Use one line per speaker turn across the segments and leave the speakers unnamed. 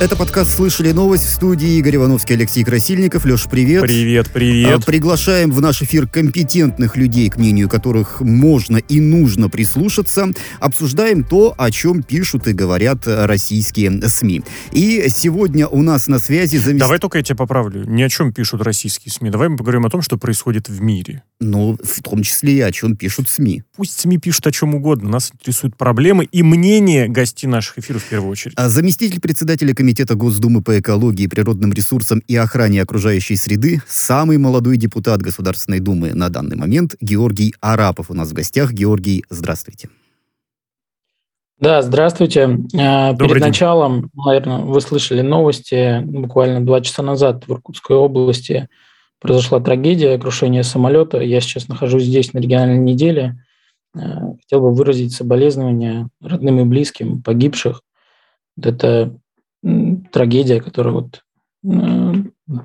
Это подкаст «Слышали новость» в студии Игорь Ивановский, Алексей Красильников. Леш, привет.
Привет, привет. А,
приглашаем в наш эфир компетентных людей, к мнению которых можно и нужно прислушаться. Обсуждаем то, о чем пишут и говорят российские СМИ. И сегодня у нас на связи...
Замест... Давай только я тебя поправлю. Ни о чем пишут российские СМИ. Давай мы поговорим о том, что происходит в мире.
Ну, в том числе и о чем пишут СМИ.
Пусть СМИ пишут о чем угодно. Нас интересуют проблемы и мнение гостей наших эфиров в первую очередь.
А заместитель председателя комитета Комитета Госдумы по экологии, природным ресурсам и охране окружающей среды, самый молодой депутат Государственной Думы на данный момент Георгий Арапов у нас в гостях. Георгий, здравствуйте.
Да, здравствуйте. А, Добрый Перед день. началом, наверное, вы слышали новости. Буквально два часа назад в Иркутской области произошла трагедия, крушение самолета. Я сейчас нахожусь здесь на региональной неделе. А, хотел бы выразить соболезнования родным и близким погибших. Это трагедия, которая вот э,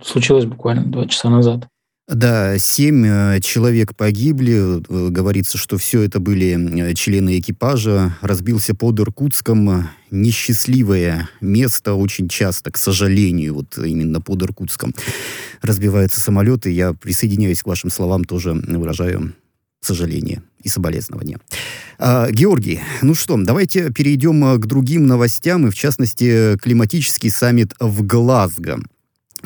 случилась буквально два часа назад.
Да, семь э, человек погибли. Э, говорится, что все это были члены экипажа. Разбился под Иркутском. Несчастливое место очень часто, к сожалению, вот именно под Иркутском разбиваются самолеты. Я присоединяюсь к вашим словам, тоже выражаю сожаление и соболезнования. А, Георгий, ну что, давайте перейдем э, к другим новостям, и в частности климатический саммит в Глазго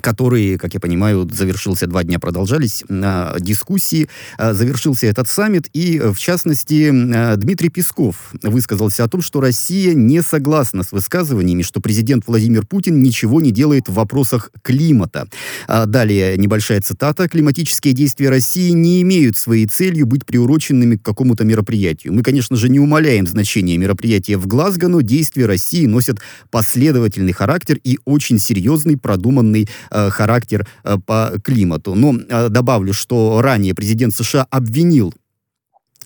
которые, как я понимаю, завершился два дня, продолжались э, дискуссии. Э, завершился этот саммит, и, в частности, э, Дмитрий Песков высказался о том, что Россия не согласна с высказываниями, что президент Владимир Путин ничего не делает в вопросах климата. А далее небольшая цитата. «Климатические действия России не имеют своей целью быть приуроченными к какому-то мероприятию. Мы, конечно же, не умаляем значение мероприятия в Глазго, но действия России носят последовательный характер и очень серьезный, продуманный Э, характер э, по климату. Но э, добавлю, что ранее президент США обвинил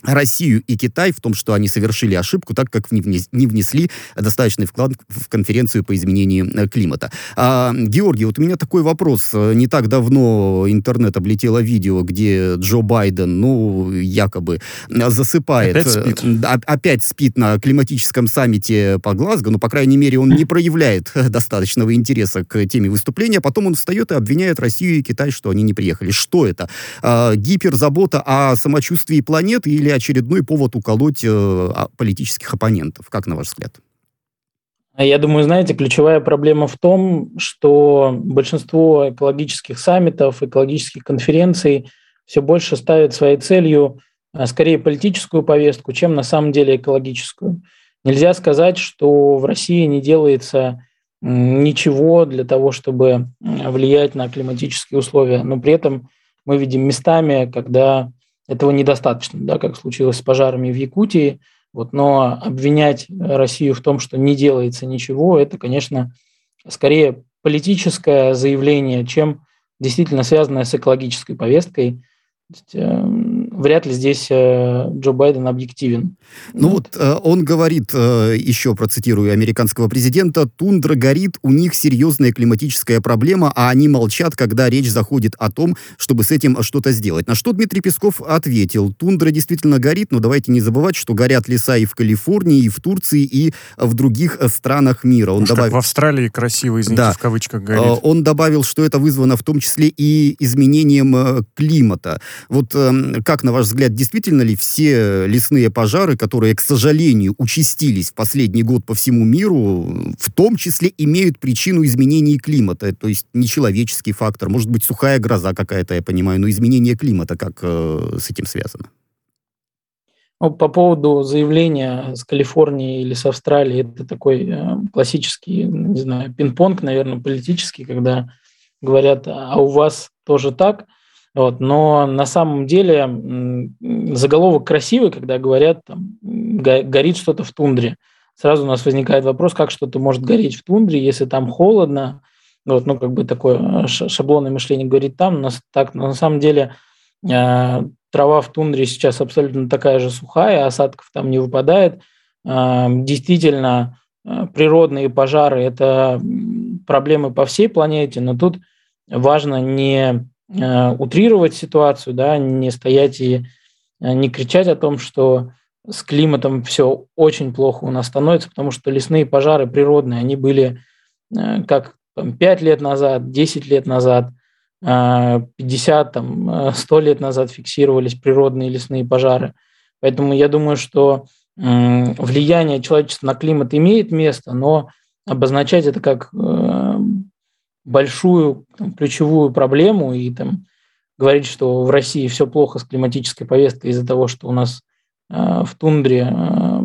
Россию и Китай в том, что они совершили ошибку, так как не внесли достаточный вклад в конференцию по изменению э, климата. А, Георгий, вот у меня такой вопрос. Не так давно интернет облетело видео, где Джо Байден, ну, якобы засыпает.
Опять спит.
Э, опять спит на климатическом саммите по Глазго, но, по крайней мере, он не проявляет достаточного интереса к теме выступления. Потом он встает и обвиняет Россию и Китай, что они не приехали. Что это? А, гиперзабота о самочувствии планеты или очередной повод уколоть э, политических оппонентов? Как на ваш взгляд?
Я думаю, знаете, ключевая проблема в том, что большинство экологических саммитов, экологических конференций все больше ставят своей целью а, скорее политическую повестку, чем на самом деле экологическую. Нельзя сказать, что в России не делается ничего для того, чтобы влиять на климатические условия, но при этом мы видим местами, когда этого недостаточно, да, как случилось с пожарами в Якутии. Вот, но обвинять Россию в том, что не делается ничего, это, конечно, скорее политическое заявление, чем действительно связанное с экологической повесткой. Вряд ли здесь э, Джо Байден объективен.
Ну вот, вот э, он говорит, э, еще процитирую американского президента, тундра горит, у них серьезная климатическая проблема, а они молчат, когда речь заходит о том, чтобы с этим что-то сделать. На что Дмитрий Песков ответил, тундра действительно горит, но давайте не забывать, что горят леса и в Калифорнии, и в Турции, и в других странах мира.
Он добавил... в Австралии красиво, извините, да. в кавычках горит.
Он добавил, что это вызвано в том числе и изменением климата. Вот эм, как на ваш взгляд, действительно ли все лесные пожары, которые, к сожалению, участились в последний год по всему миру, в том числе имеют причину изменений климата? То есть не человеческий фактор, может быть, сухая гроза какая-то, я понимаю, но изменение климата как э, с этим связано?
Ну, по поводу заявления с Калифорнии или с Австралии, это такой э, классический, не знаю, пинг-понг, наверное, политический, когда говорят, а у вас тоже так – вот, но на самом деле заголовок красивый, когда говорят, там, горит что-то в тундре. Сразу у нас возникает вопрос, как что-то может гореть в тундре, если там холодно. Вот, ну, как бы такое шаблонное мышление говорит там, но, так, но на самом деле э, трава в тундре сейчас абсолютно такая же сухая, осадков там не выпадает. Э, действительно, э, природные пожары – это проблемы по всей планете, но тут важно не Э, утрировать ситуацию, да, не стоять и э, не кричать о том, что с климатом все очень плохо у нас становится, потому что лесные пожары природные, они были как 5 лет назад, 10 лет назад, 50, там, 100 лет назад фиксировались природные лесные пожары. Поэтому я думаю, что влияние человечества на климат имеет место, но обозначать это как большую там, ключевую проблему и там, говорить, что в России все плохо с климатической повесткой из-за того, что у нас э, в тундре э,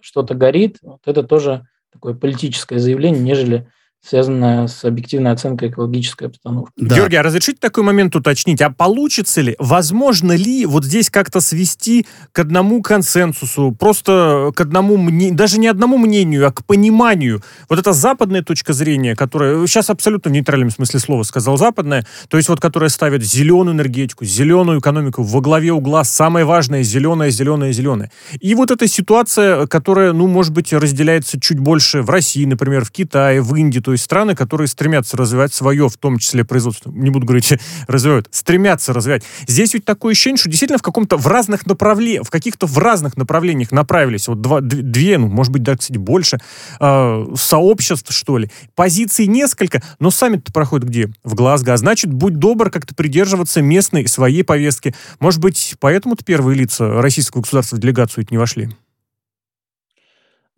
что-то горит, вот это тоже такое политическое заявление, нежели связанная с объективной оценкой экологической обстановки.
Да. Георгий, а разрешите такой момент уточнить? А получится ли, возможно ли вот здесь как-то свести к одному консенсусу, просто к одному мнению, даже не одному мнению, а к пониманию? Вот эта западная точка зрения, которая, сейчас абсолютно в нейтральном смысле слова сказал западная, то есть вот которая ставит зеленую энергетику, зеленую экономику во главе угла, самое важное, зеленое, зеленое, зеленое. И вот эта ситуация, которая, ну, может быть, разделяется чуть больше в России, например, в Китае, в Индии, то есть страны, которые стремятся развивать свое, в том числе производство, не буду говорить, развивают, стремятся развивать. Здесь ведь такое ощущение, что действительно в каком-то, в разных направлениях, в каких-то в разных направлениях направились, вот два, две, ну, может быть, даже, кстати, больше, э, сообществ, что ли. Позиций несколько, но саммит проходит где? В Глазго. А значит, будь добр как-то придерживаться местной своей повестки. Может быть, поэтому-то первые лица российского государства в делегацию не вошли?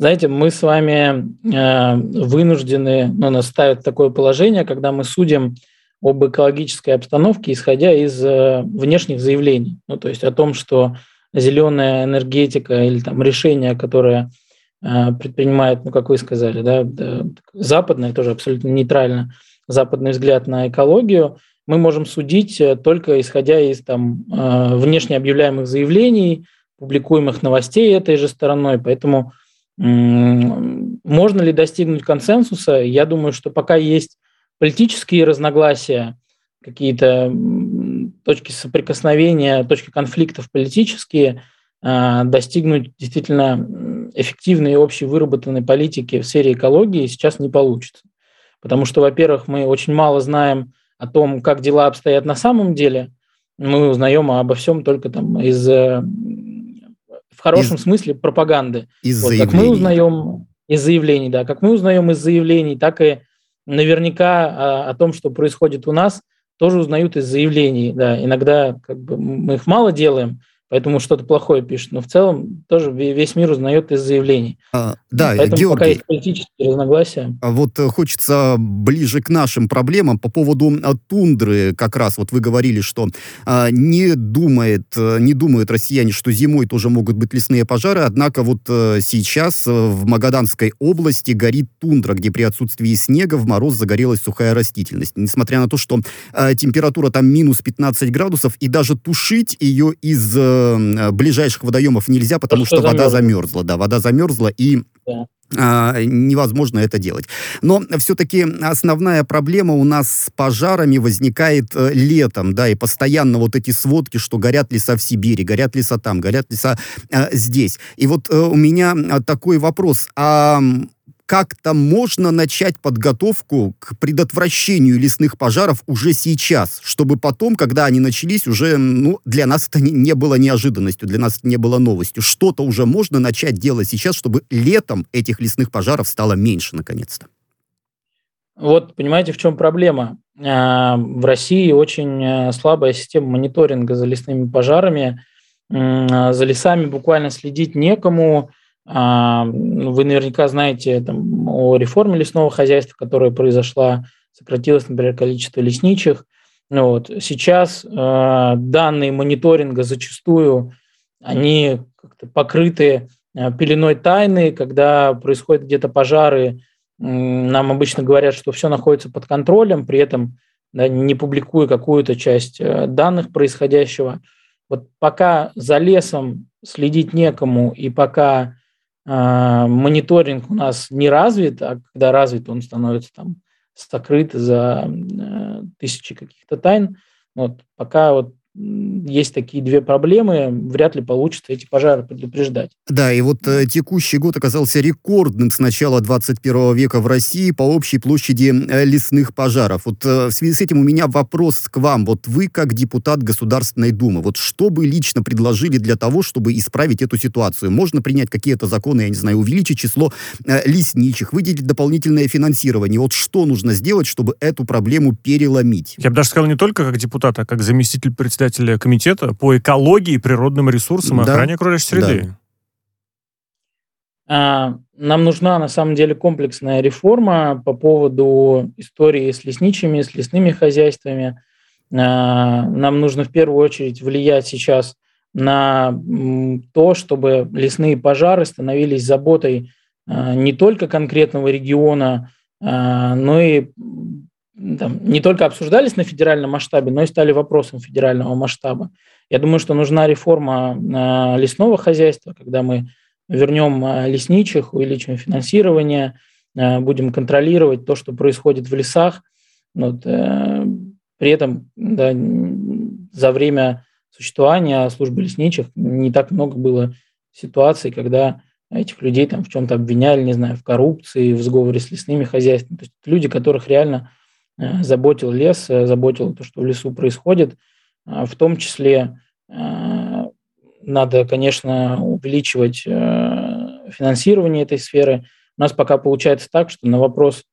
Знаете, мы с вами э, вынуждены, ну, нас ставят такое положение, когда мы судим об экологической обстановке, исходя из э, внешних заявлений. Ну, то есть о том, что зеленая энергетика или там решение, которое э, предпринимает, ну, как вы сказали, да, западное, тоже абсолютно нейтрально, западный взгляд на экологию, мы можем судить только исходя из там внешне объявляемых заявлений, публикуемых новостей этой же стороной. Поэтому можно ли достигнуть консенсуса? Я думаю, что пока есть политические разногласия, какие-то точки соприкосновения, точки конфликтов политические, а, достигнуть действительно эффективной и общей выработанной политики в сфере экологии сейчас не получится. Потому что, во-первых, мы очень мало знаем о том, как дела обстоят на самом деле. Мы узнаем обо всем только там из э, в хорошем из, смысле пропаганды.
Из
вот, Как мы узнаем из заявлений, да, как мы узнаем из заявлений, так и наверняка о, о том, что происходит у нас, тоже узнают из заявлений. Да. Иногда как бы, мы их мало делаем, поэтому что-то плохое пишет. Но в целом тоже весь мир узнает из заявлений.
А, да,
поэтому Георгий, пока есть политические разногласия.
А вот э, хочется ближе к нашим проблемам по поводу а, тундры. Как раз вот вы говорили, что а, не думает, э, не думают россияне, что зимой тоже могут быть лесные пожары. Однако вот а, сейчас в Магаданской области горит тундра, где при отсутствии снега в мороз загорелась сухая растительность. Несмотря на то, что а, температура там минус 15 градусов, и даже тушить ее из Э, ближайших водоемов нельзя, потому что, что вода замерзла. Да, вода замерзла, и да. А, невозможно это делать. Но все-таки основная проблема у нас с пожарами возникает э, летом, да, и постоянно вот эти сводки, что горят леса в Сибири, горят леса там, горят леса э, здесь. И вот э, у меня такой вопрос, а как-то можно начать подготовку к предотвращению лесных пожаров уже сейчас, чтобы потом, когда они начались, уже ну, для нас это не было неожиданностью, для нас это не было новостью. Что-то уже можно начать делать сейчас, чтобы летом этих лесных пожаров стало меньше, наконец-то.
Вот, понимаете, в чем проблема? А, в России очень э, слабая система мониторинга за лесными пожарами. За лесами буквально следить некому а, вы наверняка знаете там, о реформе лесного хозяйства, которая произошла, сократилось, например, количество лесничих. Ну, вот. Сейчас э, данные мониторинга зачастую они как-то покрыты э, пеленой тайны, когда происходят где-то пожары, нам обычно говорят, что все находится под контролем, при этом да, не публикуя какую-то часть э, данных происходящего. Вот пока за лесом следить некому, и пока а, мониторинг у нас не развит, а когда развит, он становится там сокрыт за э, тысячи каких-то тайн. Вот пока вот есть такие две проблемы, вряд ли получится эти пожары предупреждать.
Да, и вот э, текущий год оказался рекордным с начала 21 века в России по общей площади э, лесных пожаров. Вот э, в связи с этим у меня вопрос к вам. Вот вы, как депутат Государственной Думы, вот что бы лично предложили для того, чтобы исправить эту ситуацию? Можно принять какие-то законы, я не знаю, увеличить число э, лесничих, выделить дополнительное финансирование. Вот что нужно сделать, чтобы эту проблему переломить?
Я бы даже сказал не только как депутат, а как заместитель председателя комитета по экологии, природным ресурсам и
Да.
охране окружающей среды.
А, Нам нужна на самом деле комплексная реформа по поводу истории с лесничими, с лесными хозяйствами. А, Нам нужно в первую очередь влиять сейчас на то, чтобы лесные пожары становились заботой а, не только конкретного региона, а, но и там, не только обсуждались на федеральном масштабе, но и стали вопросом федерального масштаба. Я думаю, что нужна реформа а, лесного хозяйства, когда мы вернем а, лесничих, увеличим финансирование, а, будем контролировать то, что происходит в лесах. Вот, э, при этом да, за время существования службы лесничих не так много было ситуаций, когда этих людей там в чем-то обвиняли, не знаю, в коррупции, в сговоре с лесными хозяйствами. То есть люди, которых реально заботил лес, э, заботило то, что в лесу происходит, А, в том числе э, надо, конечно, увеличивать э, финансирование этой сферы. У нас пока получается так, что на вопрос,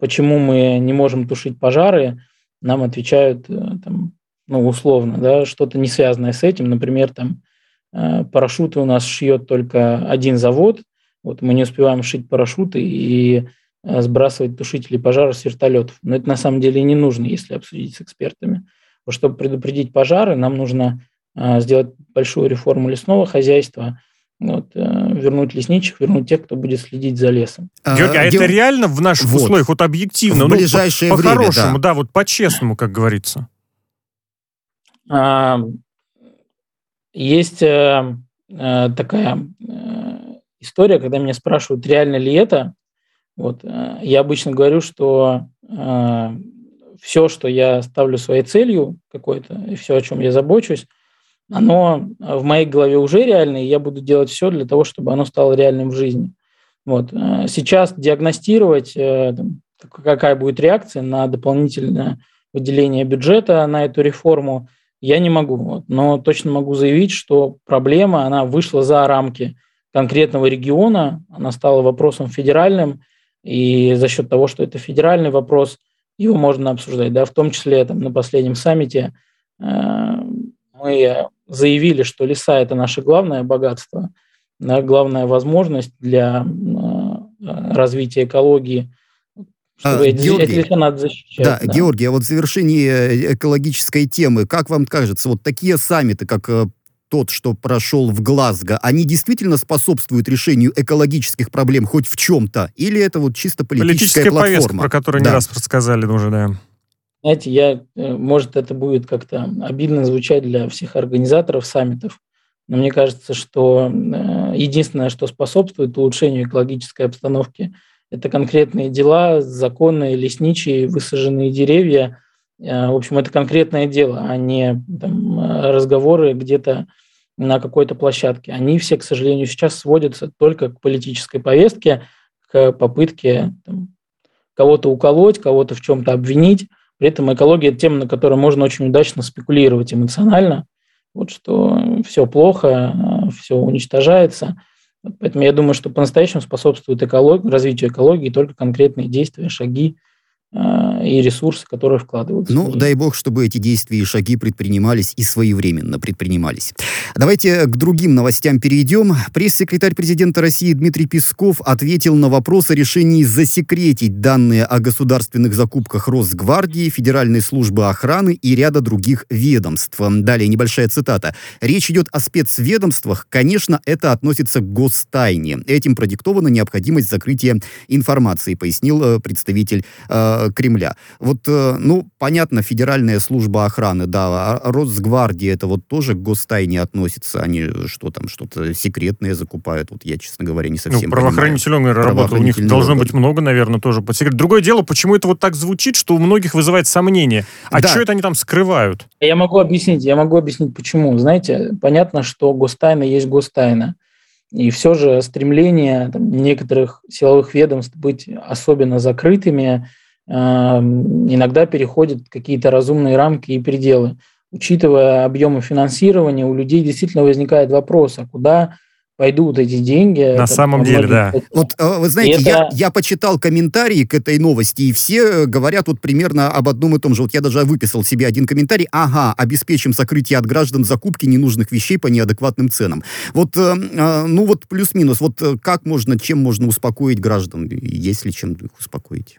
почему мы не можем тушить пожары, нам отвечают э, там, ну, условно, да, что-то не связанное с этим. Например, там э, парашюты у нас шьет только один завод, вот мы не успеваем шить парашюты и э, сбрасывать тушители пожаров с вертолетов. Но это на самом деле не нужно, если обсудить с экспертами. Вот чтобы предупредить пожары, нам нужно э, сделать большую реформу лесного хозяйства, вот, э, вернуть лесничих, вернуть тех, кто будет следить за лесом.
Георгий, а,
Геор-
это реально в наших
Вот.
условиях, вот объективно,
В
ну,
ближайшее
по-
время,
по-хорошему,
да.
да, вот по-честному, как говорится.
А, Есть э, э, такая э, история, когда меня спрашивают, реально ли это. Вот, э, я обычно говорю, что все, что я ставлю своей целью какой-то, и все, о чем я забочусь, оно в моей голове уже реально, и я буду делать все для того, чтобы оно стало реальным в жизни. Вот. э, Сейчас диагностировать, э, какая будет реакция на дополнительное выделение бюджета на эту реформу, я не могу. Вот. Но точно могу заявить, что проблема, она вышла за рамки конкретного региона, она стала вопросом федеральным, и за счет того, что это федеральный вопрос, его можно обсуждать. Да? В том числе там, на последнем саммите э, мы заявили, что леса – это наше главное богатство, да, главная возможность для э, развития экологии. Чтобы
А,
эти,
Георгий,
эти леса надо защищать.
Да, Георгий, а вот в завершении э, экологической темы, как вам кажется, вот такие саммиты, как э, тот, что прошел в Глазго, они действительно способствуют решению экологических проблем хоть в чем-то? Или это вот чисто политическая,
Политическая повестка,
платформа?
про которую
Да.
не раз рассказали уже, да.
Знаете, я, э, может, это будет как-то обидно звучать для всех организаторов саммитов, но мне кажется, что э, единственное, что способствует улучшению экологической обстановки, это конкретные дела, законы, лесничие, высаженные деревья. Э, В общем, это конкретное дело, а не там, разговоры где-то на какой-то площадке. Они все, к сожалению, сейчас сводятся только к политической повестке, к попытке там, кого-то уколоть, кого-то в чем-то обвинить. При этом экология – это тема, на которой можно очень удачно спекулировать эмоционально. Вот что все плохо, все уничтожается. Поэтому я думаю, что по-настоящему способствует эколог... развитию экологии только конкретные действия, шаги и ресурсы, которые вкладываются.
Ну, дай бог, чтобы эти действия и шаги предпринимались и своевременно предпринимались. Давайте к другим новостям перейдем. Пресс-секретарь президента России Дмитрий Песков ответил на вопрос о решении засекретить данные о государственных закупках Росгвардии, Федеральной службы охраны и ряда других ведомств. Далее небольшая цитата. Речь идет о спецведомствах. Конечно, это относится к гостайне. Этим продиктована необходимость закрытия информации, пояснил э, представитель э, э, Кремля. Вот, э, ну, понятно, Федеральная служба охраны, да, а Росгвардия, это вот тоже к гостайне относится, они что там, что-то секретное закупают, вот я, честно говоря, не совсем
ну, правоохранительная работа, у них должно быть много, наверное, тоже под секрет. Другое дело, почему это вот так звучит, что у многих вызывает сомнение. А да. что это они там скрывают?
Я могу объяснить, я могу объяснить, почему. Знаете, понятно, что гостайна есть гостайна. И все же стремление там, некоторых силовых ведомств быть особенно закрытыми э, иногда переходит какие-то разумные рамки и пределы. Учитывая объемы финансирования, у людей действительно возникает вопрос, а куда пойдут эти деньги.
На самом деле, да.
Вот, э, вы знаете, это... я, я почитал комментарии к этой новости, и все говорят вот примерно об одном и том же. Вот я даже выписал себе один комментарий. Ага, обеспечим сокрытие от граждан закупки ненужных вещей по неадекватным ценам. Вот, э, э, ну вот плюс-минус, вот как можно, чем можно успокоить граждан, если чем их успокоить?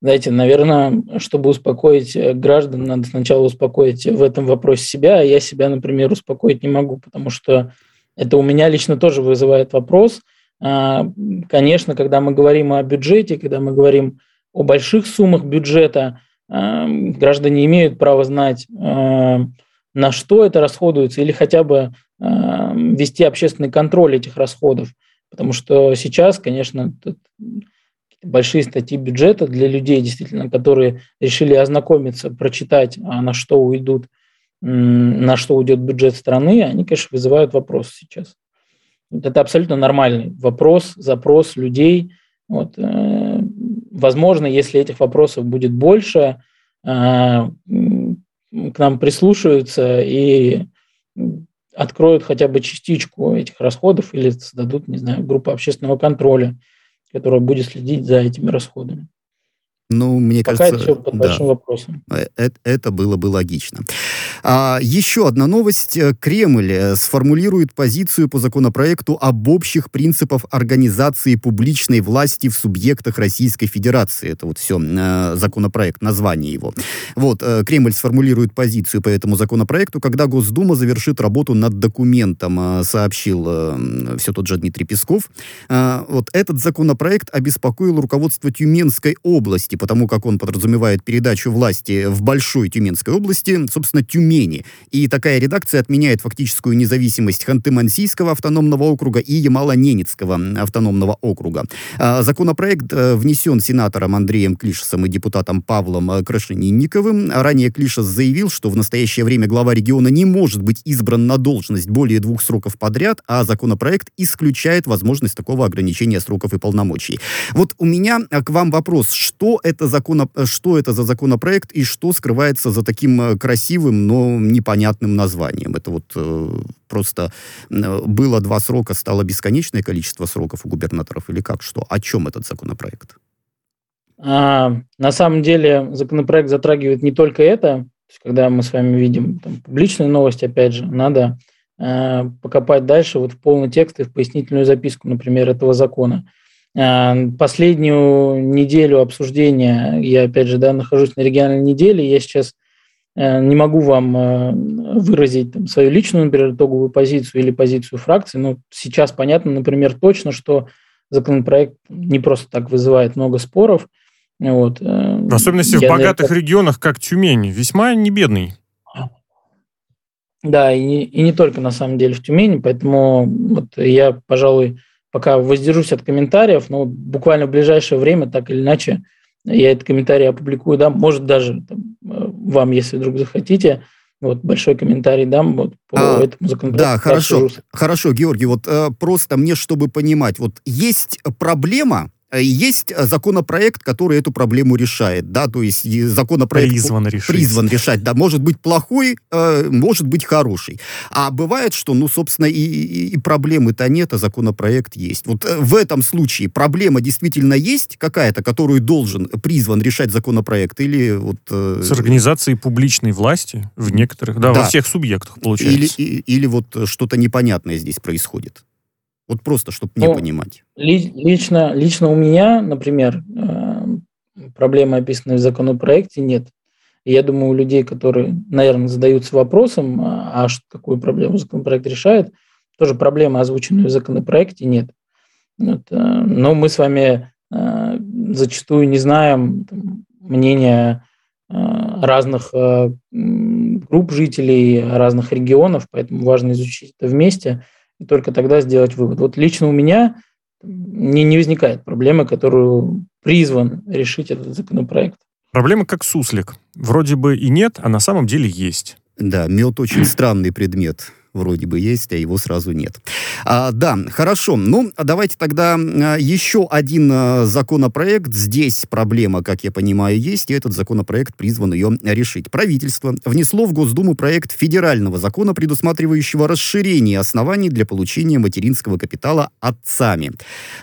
Знаете, наверное, чтобы успокоить граждан, надо сначала успокоить в этом вопросе себя, а я себя, например, успокоить не могу, потому что это у меня лично тоже вызывает вопрос. А, конечно, когда мы говорим о бюджете, когда мы говорим о больших суммах бюджета, а, граждане имеют право знать, а, на что это расходуется, или хотя бы вести общественный контроль этих расходов. Потому что сейчас, конечно, большие статьи бюджета для людей, действительно, которые решили ознакомиться, прочитать, а на что уйдут на что уйдет бюджет страны, они, конечно, вызывают вопрос сейчас. Это абсолютно нормальный вопрос, запрос людей. Вот, э, возможно, если этих вопросов будет больше, э, к нам прислушаются и откроют хотя бы частичку этих расходов или создадут, не знаю, группу общественного контроля, которая будет следить за этими расходами.
Ну, мне
Пока
кажется,
это все под да, большим вопросом.
Это, это было бы логично. А, еще одна новость. Кремль э, сформулирует позицию по законопроекту об общих принципах организации публичной власти в субъектах Российской Федерации. Это вот все э, законопроект, название его. Вот, э, Кремль сформулирует позицию по этому законопроекту, когда Госдума завершит работу над документом, сообщил все тот же Дмитрий Песков. Вот этот законопроект обеспокоил руководство Тюменской области потому как он подразумевает передачу власти в Большой Тюменской области, собственно, Тюмени. И такая редакция отменяет фактическую независимость Ханты-Мансийского автономного округа и Ямало-Ненецкого автономного округа. А, законопроект э, внесен сенатором Андреем Клишесом и депутатом Павлом э, Крашенинниковым. Ранее Клишес заявил, что в настоящее время глава региона не может быть избран на должность более двух сроков подряд, а законопроект исключает возможность такого ограничения сроков и полномочий. Вот у меня э, к вам вопрос. Что это, закон, что это за законопроект и что скрывается за таким красивым, но непонятным названием. Это вот э, просто э, было два срока, стало бесконечное количество сроков у губернаторов или как? Что? О чем этот законопроект?
А, на самом деле законопроект затрагивает не только это. когда мы с вами видим там, публичные новости, опять же, надо э, покопать дальше вот в полный текст и в пояснительную записку, например, этого закона. Э, последнюю неделю обсуждения, я опять же да, нахожусь на региональной неделе, я сейчас не могу вам э, выразить там, свою личную, например, итоговую позицию или позицию фракции, но сейчас понятно, например, точно, что законопроект не просто так вызывает много споров. Вот.
В особенности я в богатых это... регионах, как Тюмень, весьма не бедный.
Да, и не, и не только на самом деле в Тюмени, поэтому вот я, пожалуй, пока воздержусь от комментариев, но буквально в ближайшее время, так или иначе, я этот комментарий опубликую, да, может даже там, э, вам, если вдруг захотите, вот большой комментарий дам вот, по а, этому
законопроекту. Да, хорошо, хорошо, Георгий, вот э, просто мне, чтобы понимать, вот есть проблема, есть э, законопроект, который эту проблему решает, да, то есть законопроект
призван решить.
Призван решать, да, может быть плохой, э, может быть хороший. А бывает, что, ну, собственно, и, и, и проблемы-то нет, а законопроект есть. Вот в этом случае проблема действительно есть какая-то, которую должен, призван решать законопроект, или вот...
С организацией публичной власти в некоторых, да, да. во всех субъектах, получается.
Или, или, или вот что-то непонятное здесь происходит. Вот просто, чтобы не ну, понимать.
Лично, лично у меня, например, э, проблемы, описанные в законопроекте, нет. И я думаю, у людей, которые, наверное, задаются вопросом, а, а какую проблему законопроект решает, тоже проблемы, озвученные в законопроекте, нет. Вот, э, но мы с вами э, зачастую не знаем там, мнения разных групп жителей, разных регионов, поэтому важно изучить это вместе и только тогда сделать вывод. Вот лично у меня не, не возникает проблемы, которую призван решить этот законопроект.
Проблема как суслик. Вроде бы и нет, а на самом деле есть.
Да, мед очень странный предмет вроде бы есть, а его сразу нет. А, да, хорошо. Ну, давайте тогда а, еще один а, законопроект. Здесь проблема, как я понимаю, есть, и этот законопроект призван ее решить. Правительство внесло в Госдуму проект федерального закона, предусматривающего расширение оснований для получения материнского капитала отцами.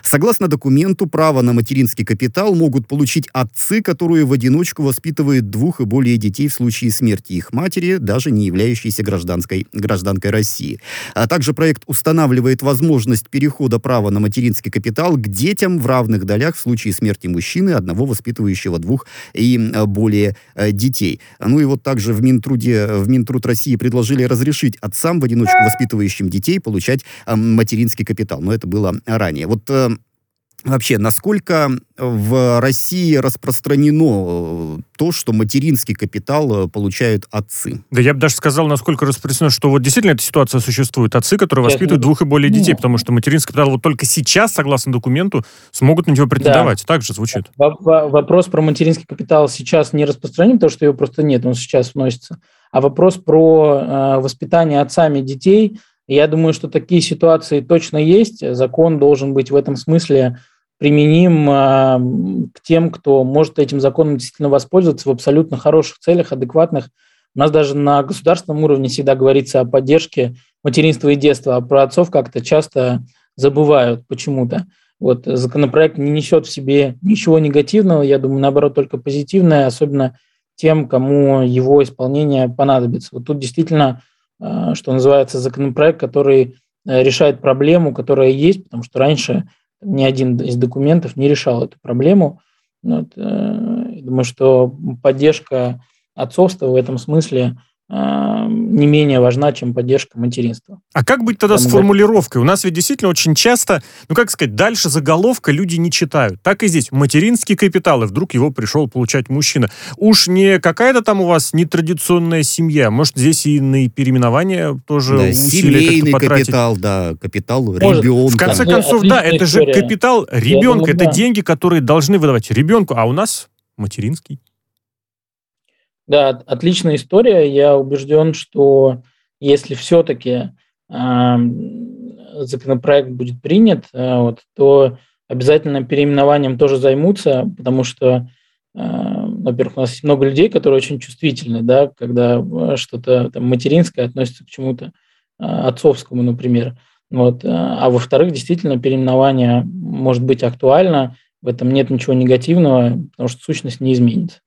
Согласно документу, право на материнский капитал могут получить отцы, которые в одиночку воспитывают двух и более детей в случае смерти их матери, даже не являющейся гражданской, гражданкой России. России. А также проект устанавливает возможность перехода права на материнский капитал к детям в равных долях в случае смерти мужчины, одного воспитывающего двух и э, более э, детей. Ну и вот также в Минтруде, в Минтруд России предложили разрешить отцам в одиночку воспитывающим детей получать э, материнский капитал. Но это было ранее. Вот Вообще, насколько в России распространено э, то, что материнский капитал э, получают отцы?
Да я бы даже сказал, насколько распространено, что вот действительно эта ситуация существует. Отцы, которые воспитывают двух и более детей, потому что материнский капитал вот только сейчас, согласно документу, смогут на него претендовать. Да. Так же звучит.
Вопрос про материнский капитал сейчас не распространен, потому что его просто нет, он сейчас вносится. А вопрос про э, воспитание отцами детей, я думаю, что такие ситуации точно есть. Закон должен быть в этом смысле применим а, к тем, кто может этим законом действительно воспользоваться в абсолютно хороших целях, адекватных. У нас даже на государственном уровне всегда говорится о поддержке материнства и детства, а про отцов как-то часто забывают почему-то. Вот законопроект не несет в себе ничего негативного, я думаю, наоборот, только позитивное, особенно тем, кому его исполнение понадобится. Вот тут действительно, а, что называется, законопроект, который э, решает проблему, которая есть, потому что раньше ни один из документов не решал эту проблему. Вот, э, думаю, что поддержка отцовства в этом смысле не менее важна, чем поддержка материнства.
А как быть тогда Там с формулировкой? У нас ведь действительно очень часто, ну как сказать, дальше заголовка люди не читают. Так и здесь. Материнский капитал, и вдруг его пришел получать мужчина. Уж не какая-то там у вас нетрадиционная семья. Может, здесь и на переименование тоже
да, усилия капитал, да, капитал
Может. ребенка. В конце концов, да, это же капитал ребенка, думаю, это да. деньги, которые должны выдавать ребенку, а у нас материнский.
Да, отличная история. Я убежден, что если все-таки э, законопроект будет принят, э, вот, то обязательно переименованием тоже займутся, потому что, э, во-первых, у нас много людей, которые очень чувствительны, да, когда что-то там, материнское относится к чему-то э, отцовскому, например. Вот. А во-вторых, действительно, переименование может быть актуально, в этом нет ничего негативного, потому что сущность не изменится.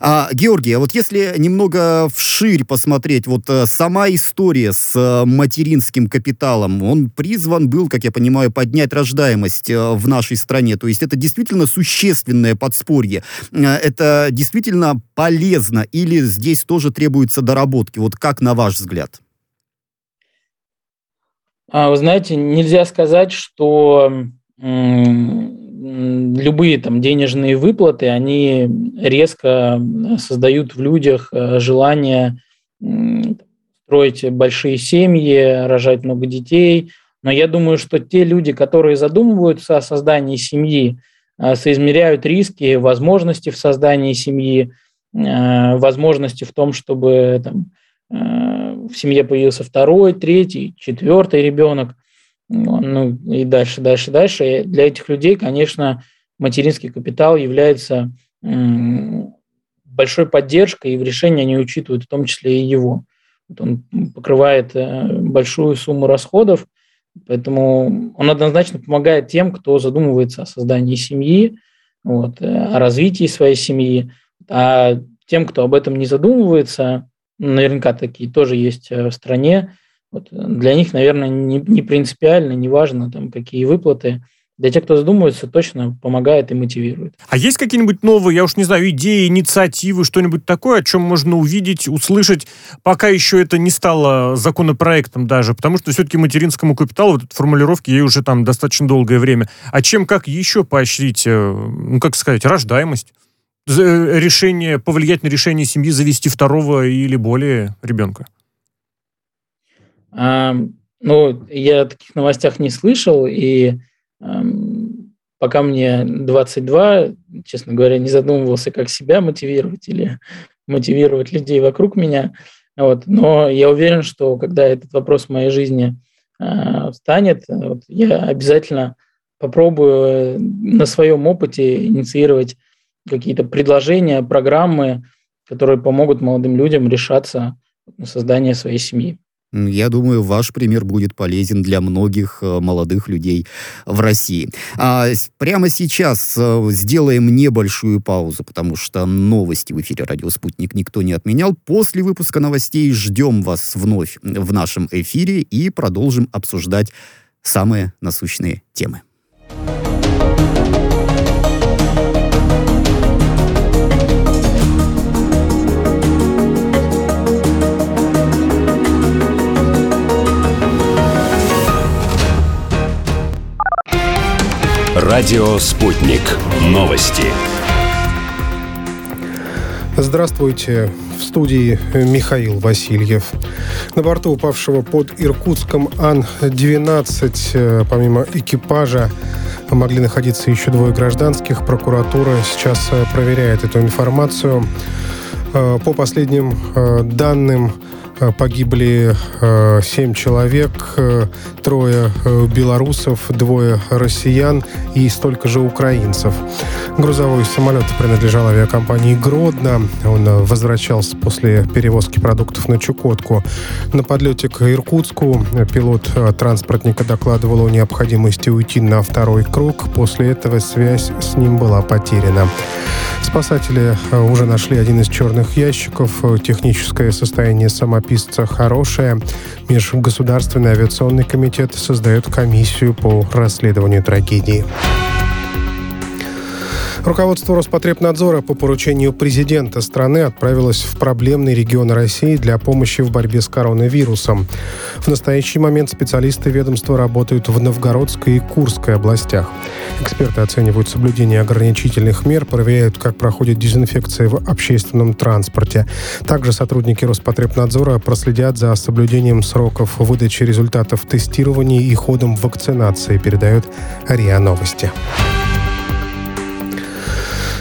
А, Георгий, а вот если немного вширь посмотреть, вот э, сама история с э, материнским капиталом, он призван был, как я понимаю, поднять рождаемость э, в нашей стране. То есть это действительно существенное подспорье. Это действительно полезно или здесь тоже требуется доработки? Вот как на ваш взгляд?
А, вы знаете, нельзя сказать, что любые там денежные выплаты, они резко создают в людях э, желание строить большие семьи, рожать много детей. Но я думаю, что те люди, которые задумываются о создании семьи, э, соизмеряют риски, возможности в создании семьи, э, возможности в том, чтобы там, в семье появился второй, третий, четвертый ребенок – ну и дальше, дальше, дальше. И для этих людей, конечно, материнский капитал является большой поддержкой, и в решении они учитывают в том числе и его. Вот он покрывает э, большую сумму расходов, поэтому он однозначно помогает тем, кто задумывается о создании семьи, вот, э, о развитии своей семьи, а тем, кто об этом не задумывается, наверняка такие тоже есть э, в стране, вот для них, наверное, не, не принципиально, не важно, там, какие выплаты, для тех, кто задумывается, точно помогает и мотивирует.
А есть какие-нибудь новые, я уж не знаю, идеи, инициативы, что-нибудь такое, о чем можно увидеть, услышать, пока еще это не стало законопроектом даже, потому что все-таки материнскому капиталу, вот формулировки, ей уже там достаточно долгое время. А чем как еще поощрить, э, ну, как сказать, рождаемость? Э, решение, повлиять на решение семьи завести второго или более ребенка?
Ну, я таких новостях не слышал, и пока мне 22, честно говоря, не задумывался, как себя мотивировать или мотивировать людей вокруг меня. Вот. Но я уверен, что когда этот вопрос в моей жизни э, станет, вот, я обязательно попробую на своем опыте инициировать какие-то предложения, программы, которые помогут молодым людям решаться на создание своей семьи.
Я думаю, ваш пример будет полезен для многих э, молодых людей в России. А прямо сейчас э, сделаем небольшую паузу, потому что новости в эфире «Радио Спутник» никто не отменял. После выпуска новостей ждем вас вновь в нашем эфире и продолжим обсуждать самые насущные темы.
Радио «Спутник». Новости.
Здравствуйте. В студии Михаил Васильев. На борту упавшего под Иркутском Ан-12, э, помимо экипажа, могли находиться еще двое гражданских. Прокуратура сейчас э, проверяет эту информацию. Э, по последним данным, погибли э, семь человек, э, трое белорусов, двое россиян и столько же украинцев. Грузовой самолет принадлежал авиакомпании «Гродно». Он возвращался после перевозки продуктов на Чукотку. На подлете к Иркутску пилот транспортника докладывал о необходимости уйти на второй круг. После этого связь с ним была потеряна. Спасатели уже нашли один из черных ящиков. Техническое состояние самописания писца хорошая. Межгосударственный авиационный комитет создает комиссию по расследованию трагедии. Руководство Роспотребнадзора по поручению президента страны отправилось в проблемный регион России для помощи в борьбе с коронавирусом. В настоящий момент специалисты ведомства работают в Новгородской и Курской областях. Эксперты оценивают соблюдение ограничительных мер, проверяют, как проходит дезинфекция в общественном транспорте. Также сотрудники Роспотребнадзора проследят за соблюдением сроков выдачи результатов тестирования и ходом вакцинации, передает РИА Новости.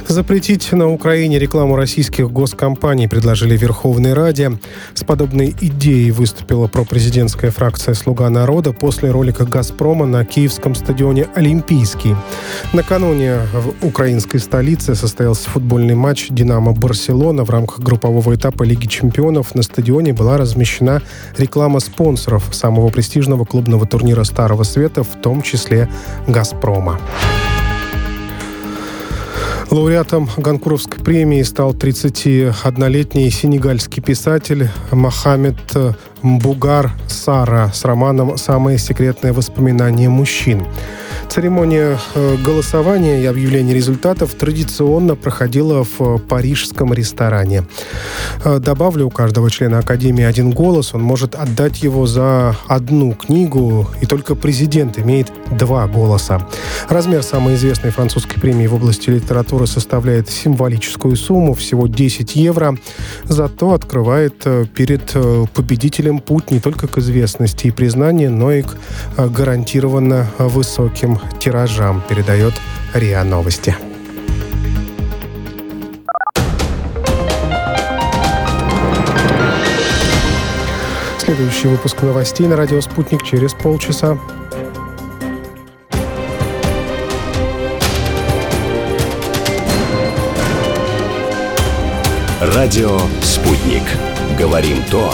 Запретить на Украине рекламу российских госкомпаний предложили Верховной Раде. С подобной идеей выступила пропрезидентская фракция «Слуга народа» после ролика «Газпрома» на киевском стадионе «Олимпийский». Накануне в украинской столице состоялся футбольный матч «Динамо-Барселона». В рамках группового этапа Лиги чемпионов на стадионе была размещена реклама спонсоров самого престижного клубного турнира Старого Света, в том числе «Газпрома». Лауреатом Ганкуровской премии стал 31-летний сенегальский писатель Мохаммед Бугар Сара с романом «Самые секретные воспоминания мужчин». Церемония э, голосования и объявления результатов традиционно проходила в парижском ресторане. Э, добавлю, у каждого члена Академии один голос, он может отдать его за одну книгу, и только президент имеет два голоса. Размер самой известной французской премии в области литературы составляет символическую сумму, всего 10 евро, зато открывает э, перед победителем путь не только к известности и признанию, но и к гарантированно высоким тиражам, передает РИА Новости. Следующий выпуск новостей на радио «Спутник» через полчаса.
Радио «Спутник». Говорим то,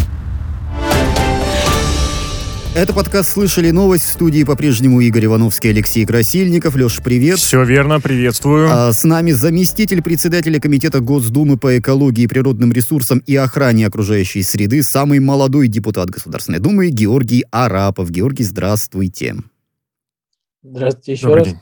Это подкаст «Слышали новость» в студии по-прежнему Игорь Ивановский, Алексей Красильников. Леша, привет.
Все верно, приветствую.
А с нами заместитель председателя Комитета Госдумы по экологии, природным ресурсам и охране окружающей среды, самый молодой депутат Государственной Думы Георгий Арапов. Георгий, здравствуйте.
Здравствуйте еще Добрый раз. День.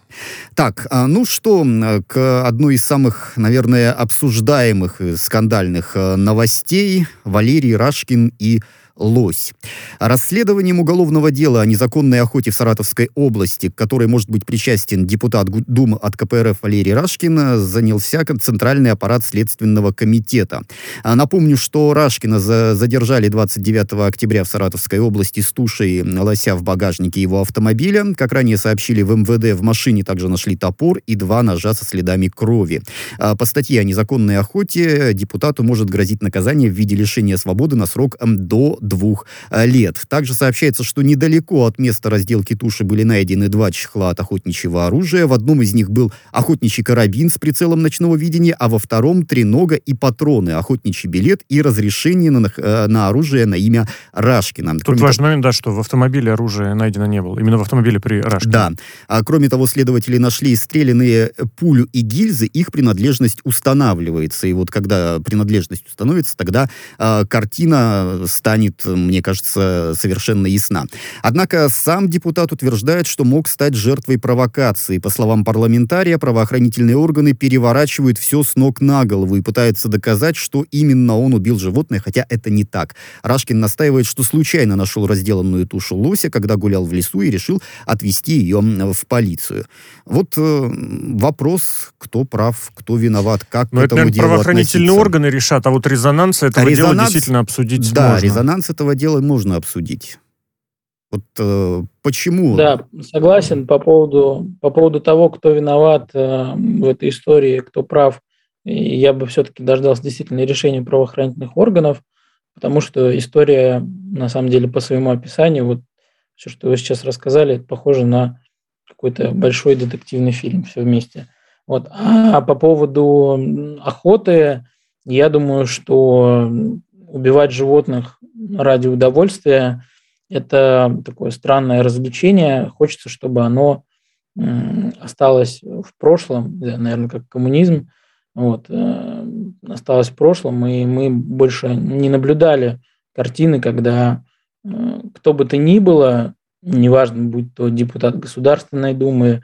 Так, а, ну что, к одной из самых, наверное, обсуждаемых скандальных э, новостей Валерий Рашкин и лось. Расследованием уголовного дела о незаконной охоте в Саратовской области, к которой может быть причастен депутат Думы от КПРФ Валерий Рашкин, занялся Центральный аппарат Следственного комитета. А напомню, что Рашкина задержали 29 октября в Саратовской области с тушей лося в багажнике его автомобиля. Как ранее сообщили в МВД, в машине также нашли топор и два ножа со следами крови. А по статье о незаконной охоте депутату может грозить наказание в виде лишения свободы на срок до двух э, лет. Также сообщается, что недалеко от места разделки туши были найдены два чехла от охотничьего оружия. В одном из них был охотничий карабин с прицелом ночного видения, а во втором тренога и патроны, охотничий билет и разрешение на, э, на оружие на имя Рашкина.
Тут кроме важный того, момент, да, что в автомобиле оружие найдено не было. Именно в автомобиле при Рашкине.
Да. А кроме того, следователи нашли стрелянные пулю и гильзы, их принадлежность устанавливается. И вот когда принадлежность установится, тогда э, картина станет мне кажется, совершенно ясна. Однако сам депутат утверждает, что мог стать жертвой провокации. По словам парламентария, правоохранительные органы переворачивают все с ног на голову и пытаются доказать, что именно он убил животное, хотя это не так. Рашкин настаивает, что случайно нашел разделанную тушу лося, когда гулял в лесу и решил отвезти ее в полицию. Вот э, вопрос, кто прав, кто виноват, как
Но
к
это,
этому делу
правоохранительные
относиться.
органы решат, а вот резонанс этого резонанс, дела действительно обсудить
да,
можно.
резонанс этого дела можно обсудить. Вот э, почему?
Да, согласен по поводу, по поводу того, кто виноват э, в этой истории, кто прав. Я бы все-таки дождался действительно решения правоохранительных органов, потому что история, на самом деле, по своему описанию, вот все, что вы сейчас рассказали, это похоже на какой-то большой детективный фильм все вместе. Вот. А по поводу охоты, я думаю, что убивать животных ради удовольствия – это такое странное развлечение. Хочется, чтобы оно осталось в прошлом, наверное, как коммунизм, вот, э, осталось в прошлом, и мы больше не наблюдали картины, когда э, кто бы то ни было, неважно, будь то депутат Государственной Думы,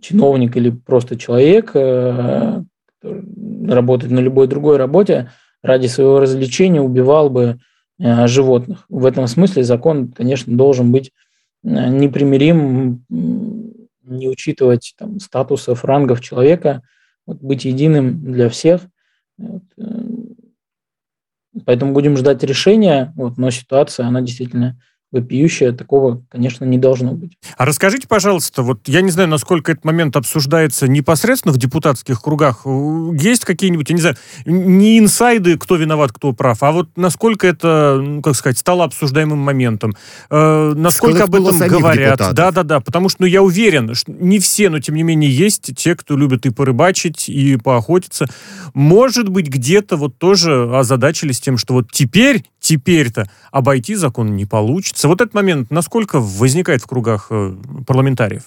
чиновник или просто человек, э, работает на любой другой работе, ради своего развлечения убивал бы э, животных. В этом смысле закон, конечно, должен быть э, непримирим, не учитывать там, статусов, рангов человека, вот, быть единым для всех. Вот, э, поэтому будем ждать решения, вот, но ситуация, она действительно вопиющее, такого, конечно, не должно быть.
А расскажите, пожалуйста, вот я не знаю, насколько этот момент обсуждается непосредственно в депутатских кругах. Есть какие-нибудь, я не знаю, не инсайды, кто виноват, кто прав, а вот насколько это, ну, как сказать, стало обсуждаемым моментом? Э, насколько об этом говорят? Да-да-да, потому что, ну, я уверен, что не все, но тем не менее есть те, кто любит и порыбачить, и поохотиться. Может быть, где-то вот тоже озадачились тем, что вот теперь, теперь-то обойти закон не получится, вот этот момент насколько возникает в кругах э, парламентариев?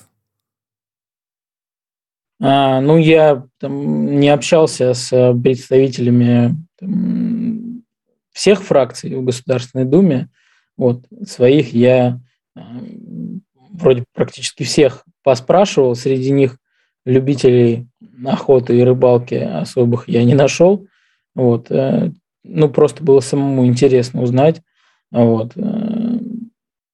А, ну, я там, не общался с э, представителями там, всех фракций в Государственной Думе. Вот, своих я э, вроде практически всех поспрашивал. Среди них любителей охоты и рыбалки особых я не нашел. Вот, ну, просто было самому интересно узнать. Вот.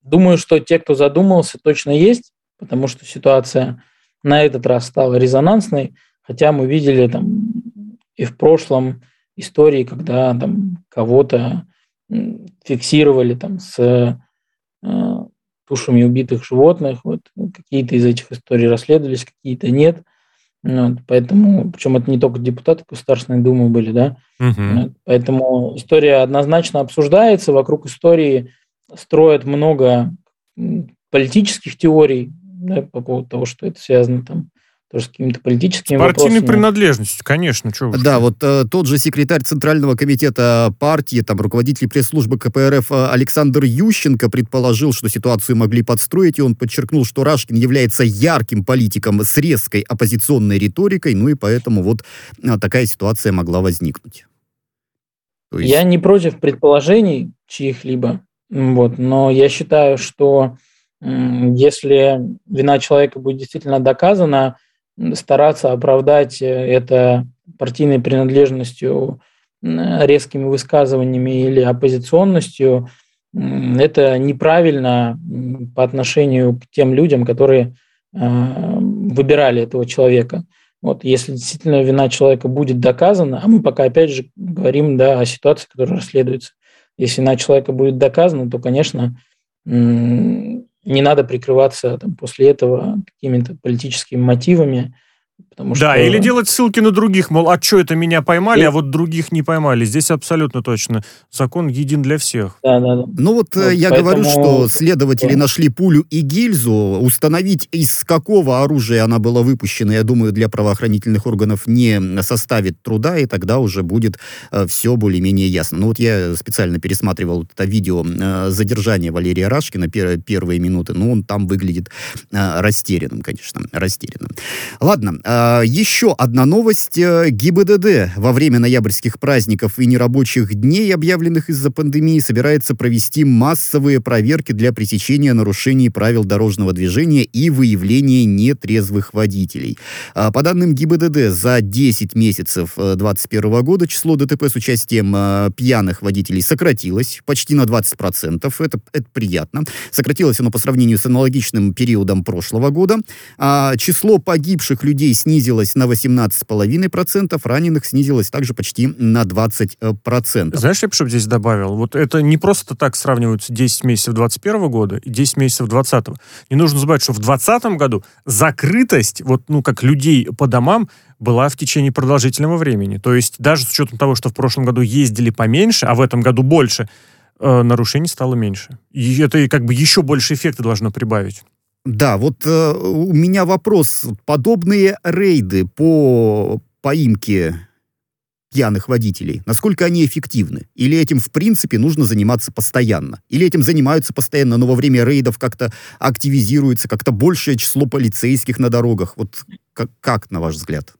Думаю, что те, кто задумался, точно есть, потому что ситуация на этот раз стала резонансной, хотя мы видели там и в прошлом истории, когда там кого-то фиксировали там с э, тушами убитых животных, вот какие-то из этих историй расследовались, какие-то нет. Вот, поэтому, причем это не только депутаты Государственной Думы были, да. Угу. Вот, поэтому история однозначно обсуждается. Вокруг истории строят много политических теорий да, по поводу того, что это связано там тоже с какими-то политическими
Партийной
вопросами.
принадлежностью, конечно. Уж.
Да, вот э, тот же секретарь Центрального комитета партии, там, руководитель пресс-службы КПРФ э, Александр Ющенко предположил, что ситуацию могли подстроить, и он подчеркнул, что Рашкин является ярким политиком с резкой оппозиционной риторикой, ну и поэтому вот э, такая ситуация могла возникнуть. То есть-
Я не против предположений чьих-либо, вот, но я считаю, что если вина человека будет действительно доказана, стараться оправдать э, это партийной принадлежностью, резкими высказываниями или оппозиционностью, это неправильно по отношению к тем людям, которые э, выбирали этого человека. Вот, если действительно вина человека будет доказана, а мы пока опять же говорим да, о ситуации, которая расследуется. Если вина человека будет доказана, то, конечно, не надо прикрываться там, после этого какими-то политическими мотивами. Потому
Да,
что...
или делать ссылки на других, мол, а что это меня поймали,
И-
а вот других не поймали. Здесь абсолютно точно. Закон един для всех.
Да, да, да.
Ну вот э,
Вот
я
поэтому-
говорю, что следователи
да.
нашли пулю и гильзу. Установить, из какого оружия она была выпущена, я думаю, для правоохранительных органов не составит труда, и тогда уже будет все более-менее ясно. Ну вот я специально пересматривал это видео э, задержания Валерия Рашкина, пер- первые минуты, ну он там выглядит э, растерянным, конечно, растерянным. Ладно, а, еще одна новость. Э, ГИБДД во время ноябрьских праздников и нерабочих дней, объявленных из-за пандемии, собирается провести массовые проверки для пресечения нарушений правил дорожного движения и выявления нетрезвых водителей. А, По данным ГИБДД, за 10 месяцев 2021 года число ДТП с участием э, пьяных водителей сократилось почти на 20%. Это, это приятно. Сократилось оно по сравнению с аналогичным периодом прошлого года. А число погибших людей снизилось на 18,5%, раненых снизилось также почти на 20%.
Знаешь, я бы здесь добавил? Вот это не просто так сравниваются 10 месяцев 21 года и 10 месяцев 20 Не нужно забывать, что в 20 году закрытость, вот, ну, как людей по домам, была в течение продолжительного времени. То есть даже с учетом того, что в прошлом году ездили поменьше, а в этом году больше, э, нарушений стало меньше. И это как бы еще больше эффекта должно прибавить.
Да, вот э, у меня вопрос. Подобные рейды по поимке пьяных водителей, насколько они эффективны? Или этим, в принципе, нужно заниматься постоянно? Или этим занимаются постоянно, но во время рейдов как-то активизируется, как-то большее число полицейских на дорогах? Вот как, как на ваш взгляд?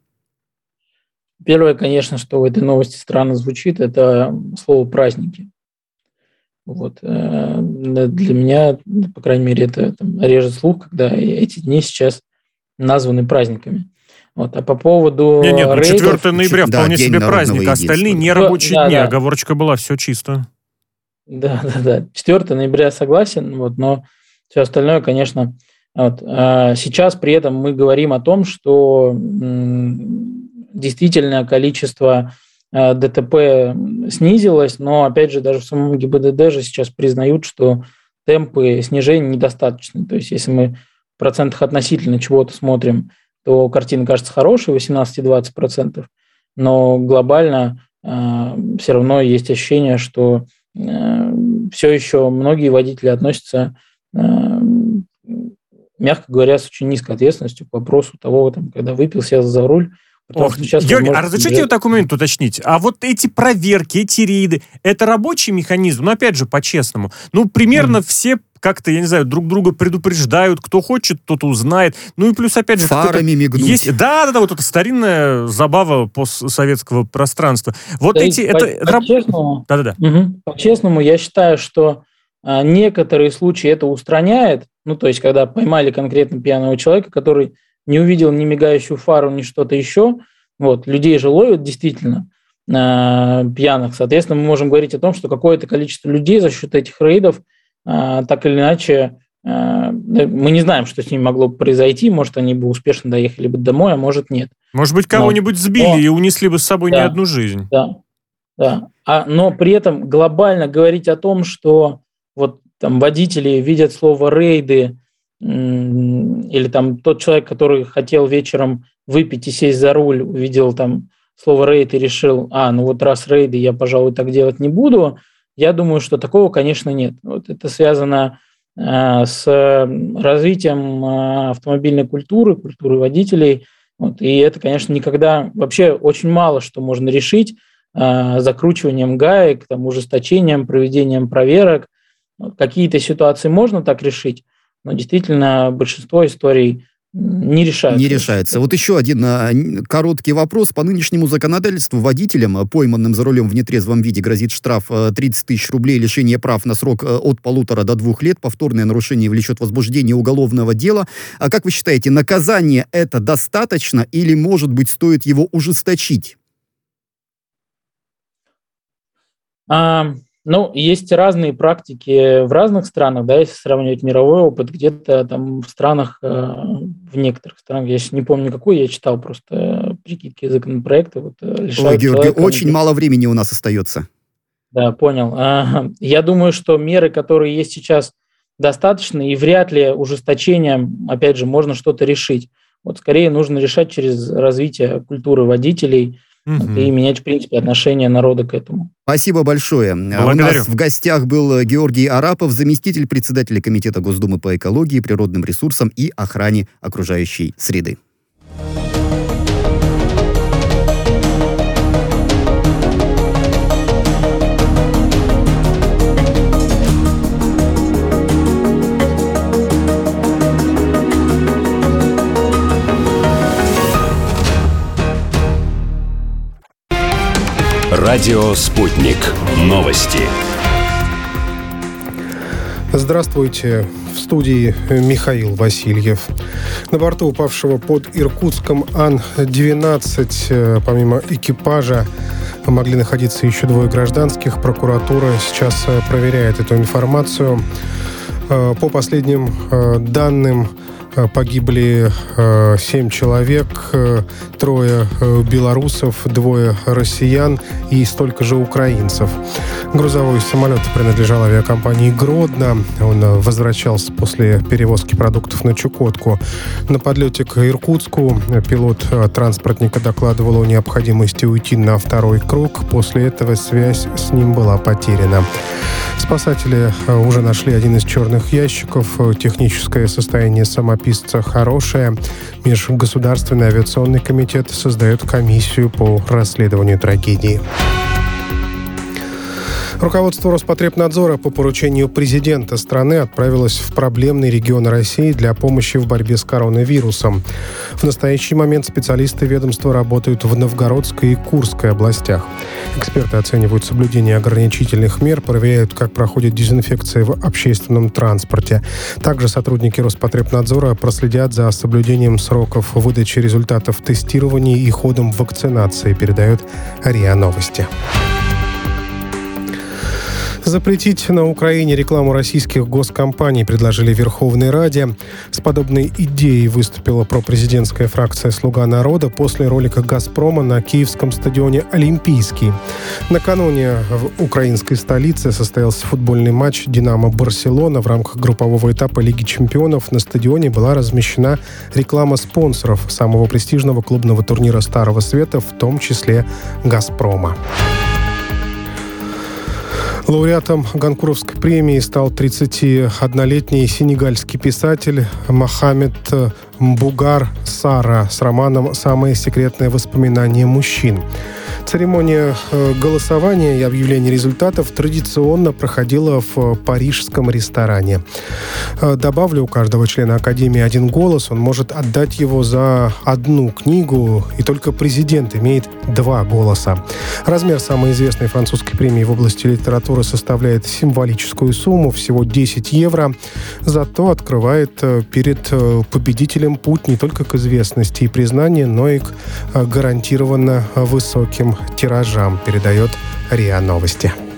Первое, конечно, что в этой новости странно звучит, это слово «праздники». Вот. э, Для меня, по крайней мере, это там, режет слух, когда эти дни сейчас названы праздниками. Вот. А по поводу
Нет, нет, ну,
рейдов-
4 ноября
Да,
вполне себе праздник, а остальные
единства.
нерабочие
Да,
дни.
да.
Оговорочка была, все чисто.
Да, да, да. 4 ноября согласен, вот, но все остальное, конечно, вот. А Сейчас при этом мы говорим о том, что м, действительно количество ДТП снизилось, но, опять же, даже в самом ГИБДД же сейчас признают, что темпы снижения недостаточны. То есть, если мы в процентах относительно чего-то смотрим, то картина кажется хорошей, 18-20%, но глобально все равно есть ощущение, что все еще многие водители относятся, э, мягко говоря, с очень низкой ответственностью к вопросу того, там, когда выпил, сел за руль.
Ох,
сейчас
Георгий, а разрешите вот такой момент уточнить? А вот эти проверки, эти рейды, это рабочий механизм? Ну, опять же, по-честному. Ну, примерно все как-то, я не знаю, друг друга предупреждают, кто хочет, тот узнает. Ну и плюс, опять же,
Фарами мигнуть.
есть, да, да, да, вот эта старинная забава постсоветского пространства. Вот
Да и
эти,
по-
это,
по-честному,
да-да-да.
Мгм. По-честному, я считаю, что а, некоторые случаи это устраняет. Ну, то есть, когда поймали конкретно пьяного человека, который не увидел ни мигающую фару, ни что-то еще. Вот, людей же ловят действительно а, пьяных. Соответственно, мы можем говорить о том, что какое-то количество людей за счет этих рейдов а, так или иначе а, мы не знаем, что с ними могло бы произойти. Может, они бы успешно доехали бы домой, а может, нет.
Может быть, кого-нибудь сбили
но-
и унесли бы с собой не
Да.
одну жизнь.
Да, да. А, но при этом глобально говорить о том, что вот там водители видят слово рейды или там тот человек, который хотел вечером выпить и сесть за руль, увидел там слово рейд и решил, а, ну вот раз рейды, я, пожалуй, так делать не буду. Я думаю, что такого, конечно, нет. Вот это связано э, с развитием э, автомобильной культуры, культуры водителей. Вот. И это, конечно, никогда... Вообще очень мало что можно решить э, закручиванием гаек, там, ужесточением, проведением проверок. Какие-то ситуации можно так решить, но действительно большинство историй не решаются.
Не решается. Вот еще один а, короткий вопрос. По нынешнему законодательству водителям, а, пойманным за рулем в нетрезвом виде, грозит штраф 30 а, тысяч рублей, лишение прав на срок от полутора до двух лет. Повторное нарушение влечет возбуждение уголовного дела. А как вы считаете, наказание это достаточно или, может быть, стоит его ужесточить?
А, ну, есть разные практики в разных странах, да, если сравнивать мировой опыт, где-то там в странах, э, в некоторых странах, я сейчас не помню какой, я читал просто прикидки законопроекта. Вот,
э, Ой, Георгий, очень мало времени у нас остается.
Да, понял. Я думаю, что меры, которые есть сейчас, достаточно, и вряд ли ужесточением, опять же, можно что-то решить. Вот скорее нужно решать через развитие культуры водителей, угу. и менять, в принципе, отношение народа к этому.
Спасибо большое. Благодарю. У нас в гостях был Георгий Арапов, заместитель председателя Комитета Госдумы по экологии, природным ресурсам и охране окружающей среды.
Радио «Спутник». Новости.
Здравствуйте. В студии Михаил Васильев. На борту упавшего под Иркутском Ан-12, э, помимо экипажа, могли находиться еще двое гражданских. Прокуратура сейчас э, проверяет эту информацию. Э, по последним данным, погибли э, семь человек, э, трое белорусов, двое россиян и столько же украинцев. Грузовой самолет принадлежал авиакомпании «Гродно». Он возвращался после перевозки продуктов на Чукотку. На подлете к Иркутску пилот транспортника докладывал о необходимости уйти на второй круг. После этого связь с ним была потеряна. Спасатели уже нашли один из черных ящиков. Техническое состояние самописания писца хорошая. Межгосударственный авиационный комитет создает комиссию по расследованию трагедии. Руководство Роспотребнадзора по поручению президента страны отправилось в проблемный регион России для помощи в борьбе с коронавирусом. В настоящий момент специалисты ведомства работают в Новгородской и Курской областях. Эксперты оценивают соблюдение ограничительных мер, проверяют, как проходит дезинфекция в общественном транспорте. Также сотрудники Роспотребнадзора проследят за соблюдением сроков выдачи результатов тестирования и ходом вакцинации, передает РИА Новости. Запретить на Украине рекламу российских госкомпаний предложили Верховной Раде. С подобной идеей выступила пропрезидентская фракция «Слуга народа» после ролика «Газпрома» на киевском стадионе «Олимпийский». Накануне в украинской столице состоялся футбольный матч «Динамо-Барселона». В рамках группового этапа Лиги чемпионов на стадионе была размещена реклама спонсоров самого престижного клубного турнира Старого Света, в том числе «Газпрома». Лауреатом Ганкуровской премии стал 31-летний сенегальский писатель Мохаммед Бугар Сара с романом «Самые секретные воспоминания мужчин». Церемония э, голосования и объявления результатов традиционно проходила в парижском ресторане. Э, добавлю, у каждого члена Академии один голос. Он может отдать его за одну книгу, и только президент имеет два голоса. Размер самой известной французской премии в области литературы составляет символическую сумму, всего 10 евро. Зато открывает э, перед победителем путь не только к известности и признанию, но и к гарантированно высоким тиражам, передает РИА Новости.